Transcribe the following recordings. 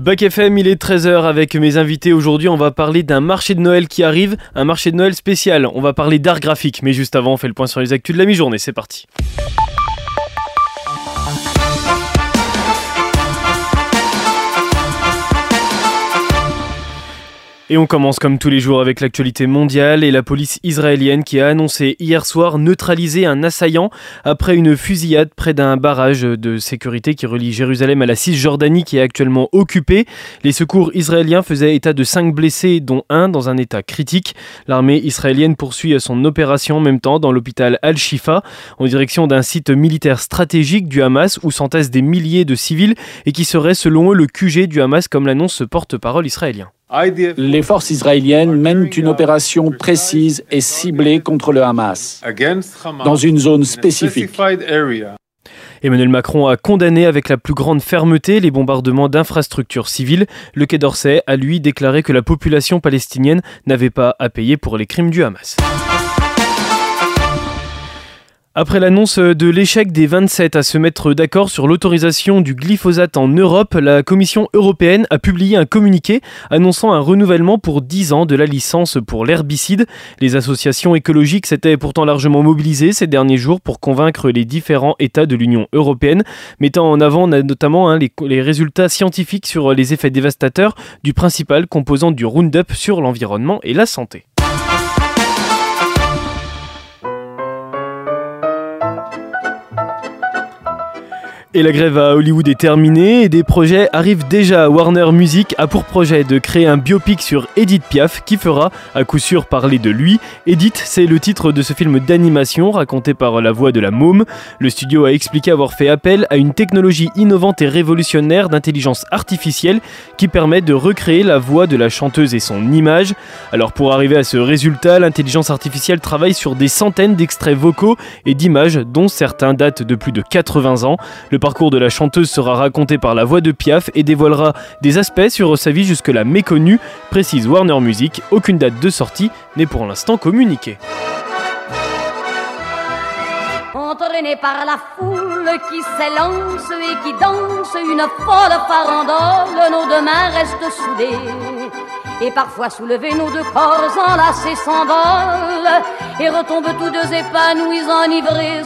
Bac FM, il est 13h avec mes invités. Aujourd'hui, on va parler d'un marché de Noël qui arrive, un marché de Noël spécial. On va parler d'art graphique, mais juste avant, on fait le point sur les actus de la mi-journée. C'est parti. Et on commence comme tous les jours avec l'actualité mondiale et la police israélienne qui a annoncé hier soir neutraliser un assaillant après une fusillade près d'un barrage de sécurité qui relie Jérusalem à la Cisjordanie qui est actuellement occupée. Les secours israéliens faisaient état de cinq blessés dont un dans un état critique. L'armée israélienne poursuit son opération en même temps dans l'hôpital Al-Shifa en direction d'un site militaire stratégique du Hamas où s'entassent des milliers de civils et qui serait selon eux le QG du Hamas comme l'annonce ce porte-parole israélien. Les forces israéliennes mènent une opération précise et ciblée contre le Hamas, dans une zone spécifique. Emmanuel Macron a condamné avec la plus grande fermeté les bombardements d'infrastructures civiles. Le Quai d'Orsay a lui déclaré que la population palestinienne n'avait pas à payer pour les crimes du Hamas. Après l'annonce de l'échec des 27 à se mettre d'accord sur l'autorisation du glyphosate en Europe, la Commission européenne a publié un communiqué annonçant un renouvellement pour 10 ans de la licence pour l'herbicide. Les associations écologiques s'étaient pourtant largement mobilisées ces derniers jours pour convaincre les différents États de l'Union européenne, mettant en avant notamment hein, les, les résultats scientifiques sur les effets dévastateurs du principal composant du Roundup sur l'environnement et la santé. Et la grève à Hollywood est terminée et des projets arrivent déjà. Warner Music a pour projet de créer un biopic sur Edith Piaf qui fera à coup sûr parler de lui. Edith, c'est le titre de ce film d'animation raconté par la voix de la môme. Le studio a expliqué avoir fait appel à une technologie innovante et révolutionnaire d'intelligence artificielle qui permet de recréer la voix de la chanteuse et son image. Alors pour arriver à ce résultat, l'intelligence artificielle travaille sur des centaines d'extraits vocaux et d'images dont certains datent de plus de 80 ans. Parcours de la chanteuse sera raconté par la voix de Piaf et dévoilera des aspects sur sa vie jusque-là méconnue, précise Warner Music. Aucune date de sortie n'est pour l'instant communiquée. Entraîné par la foule qui s'élance et qui danse une folle farandole, nos deux mains restent soudées. Et parfois soulevés, nos deux corps enlacés s'envolent et retombent tous deux épanouis, enivrés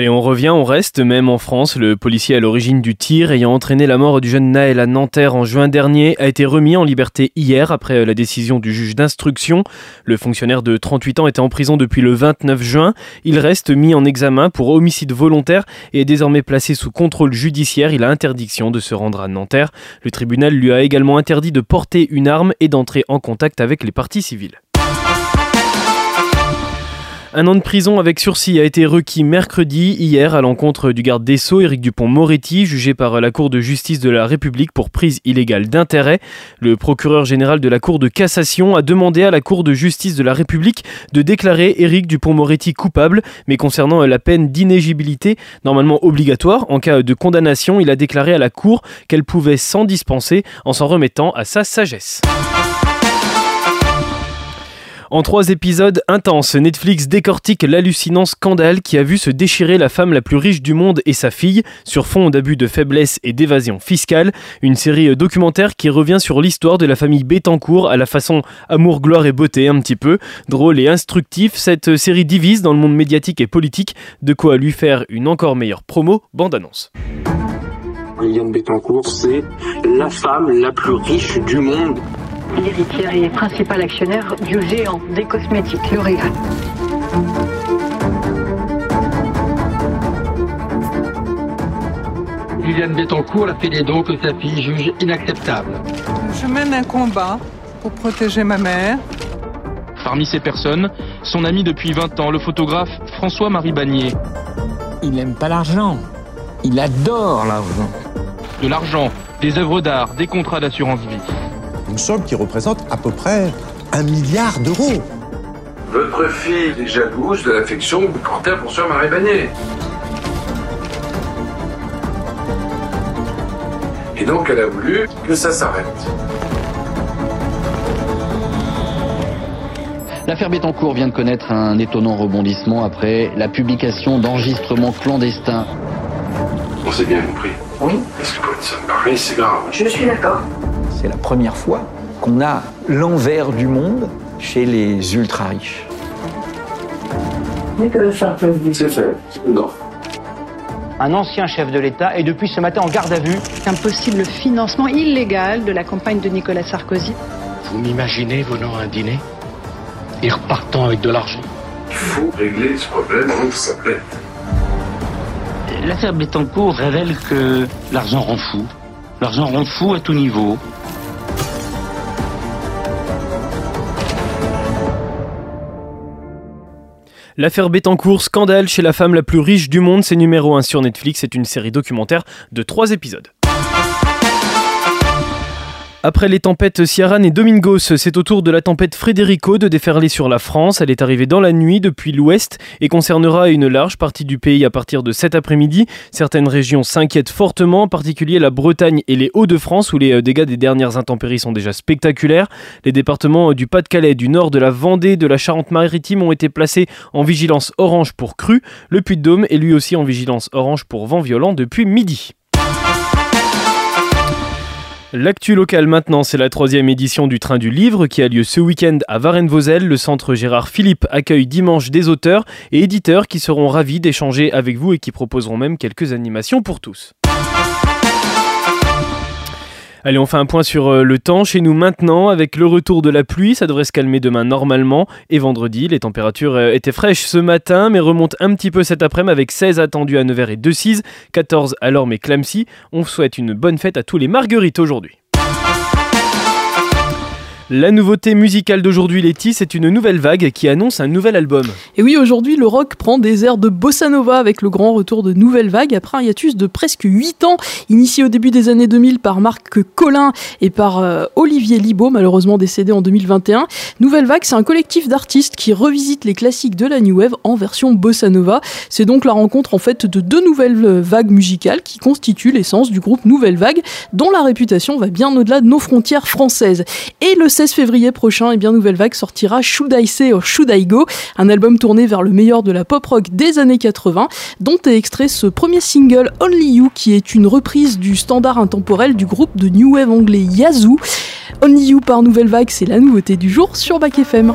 Allez, on revient, on reste même en France. Le policier à l'origine du tir ayant entraîné la mort du jeune Naël à Nanterre en juin dernier a été remis en liberté hier après la décision du juge d'instruction. Le fonctionnaire de 38 ans était en prison depuis le 29 juin. Il reste mis en examen pour homicide volontaire et est désormais placé sous contrôle judiciaire. Il a interdiction de se rendre à Nanterre. Le tribunal lui a également interdit de porter une arme et d'entrer en contact avec les parties civiles. Un an de prison avec sursis a été requis mercredi, hier, à l'encontre du garde des Sceaux, Éric Dupont-Moretti, jugé par la Cour de justice de la République pour prise illégale d'intérêt. Le procureur général de la Cour de cassation a demandé à la Cour de justice de la République de déclarer Éric Dupont-Moretti coupable, mais concernant la peine d'inégibilité, normalement obligatoire, en cas de condamnation, il a déclaré à la Cour qu'elle pouvait s'en dispenser en s'en remettant à sa sagesse. En trois épisodes intenses, Netflix décortique l'hallucinant scandale qui a vu se déchirer la femme la plus riche du monde et sa fille sur fond d'abus de faiblesse et d'évasion fiscale. Une série documentaire qui revient sur l'histoire de la famille Bettencourt à la façon amour, gloire et beauté un petit peu. Drôle et instructif, cette série divise dans le monde médiatique et politique, de quoi lui faire une encore meilleure promo, bande-annonce. Bettencourt, c'est la femme la plus riche du monde l'héritière et principal actionnaire du géant des cosmétiques L'Oréal. Liliane Bettencourt a fait des dons que sa fille juge inacceptables. Je mène un combat pour protéger ma mère. Parmi ces personnes, son ami depuis 20 ans, le photographe François-Marie Bagnier. Il n'aime pas l'argent. Il adore l'argent. De l'argent, des œuvres d'art, des contrats d'assurance vie une somme qui représente à peu près un milliard d'euros. Votre fille est jalouse de l'affection que vous portez à François-Marie Bagné. Et donc elle a voulu que ça s'arrête. L'affaire Bettencourt vient de connaître un étonnant rebondissement après la publication d'enregistrements clandestins. On s'est bien compris. Oui. Parce que quand ça me paraît, c'est grave. Je suis d'accord. C'est la première fois qu'on a l'envers du monde chez les ultra-riches. Un ancien chef de l'État est depuis ce matin en garde à vue. Un possible financement illégal de la campagne de Nicolas Sarkozy. Vous m'imaginez venant à un dîner et repartant avec de l'argent. Il faut régler ce problème avant que ça pète. L'affaire Bettencourt révèle que l'argent rend fou. L'argent rend fou à tout niveau. L'affaire Bettencourt, scandale chez la femme la plus riche du monde, c'est numéro 1 sur Netflix, c'est une série documentaire de 3 épisodes. Après les tempêtes Ciaran et Domingos, c'est au tour de la tempête Federico de déferler sur la France. Elle est arrivée dans la nuit depuis l'ouest et concernera une large partie du pays à partir de cet après-midi. Certaines régions s'inquiètent fortement, en particulier la Bretagne et les Hauts-de-France où les euh, dégâts des dernières intempéries sont déjà spectaculaires. Les départements du Pas-de-Calais, du nord de la Vendée, de la Charente-Maritime ont été placés en vigilance orange pour crue. Le Puy-de-Dôme est lui aussi en vigilance orange pour vent violent depuis midi. L'actu local maintenant, c'est la troisième édition du Train du Livre qui a lieu ce week-end à Varennes-Vauzelles. Le centre Gérard Philippe accueille dimanche des auteurs et éditeurs qui seront ravis d'échanger avec vous et qui proposeront même quelques animations pour tous. Allez, on fait un point sur euh, le temps chez nous maintenant avec le retour de la pluie. Ça devrait se calmer demain normalement. Et vendredi, les températures euh, étaient fraîches ce matin, mais remontent un petit peu cet après-midi avec 16 attendus à Nevers et 2 14 à Lorme et Clamcy. On souhaite une bonne fête à tous les marguerites aujourd'hui. La nouveauté musicale d'aujourd'hui, Letty, c'est une nouvelle vague qui annonce un nouvel album. Et oui, aujourd'hui, le rock prend des airs de bossa nova avec le grand retour de Nouvelle Vague après un hiatus de presque 8 ans, initié au début des années 2000 par Marc Collin et par euh, Olivier Libaud, malheureusement décédé en 2021. Nouvelle Vague, c'est un collectif d'artistes qui revisite les classiques de la New Wave en version bossa nova. C'est donc la rencontre en fait de deux nouvelles euh, vagues musicales qui constituent l'essence du groupe Nouvelle Vague, dont la réputation va bien au-delà de nos frontières françaises. Et le 16 février prochain, et eh bien Nouvelle Vague sortira Should I Say or Should I Go, un album tourné vers le meilleur de la pop rock des années 80, dont est extrait ce premier single Only You, qui est une reprise du standard intemporel du groupe de New Wave anglais Yazoo. Only You par Nouvelle Vague, c'est la nouveauté du jour sur Bac FM.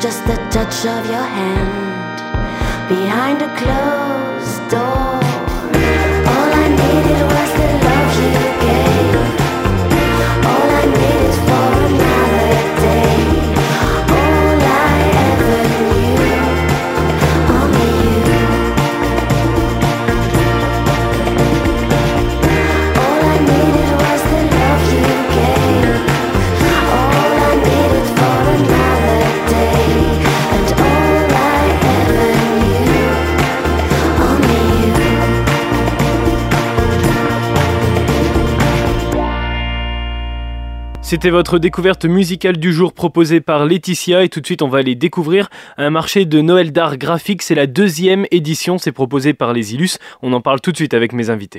Just the touch of your hand behind a closed door. C'était votre découverte musicale du jour proposée par Laetitia et tout de suite on va aller découvrir un marché de Noël d'art graphique. C'est la deuxième édition, c'est proposé par les Illus. On en parle tout de suite avec mes invités.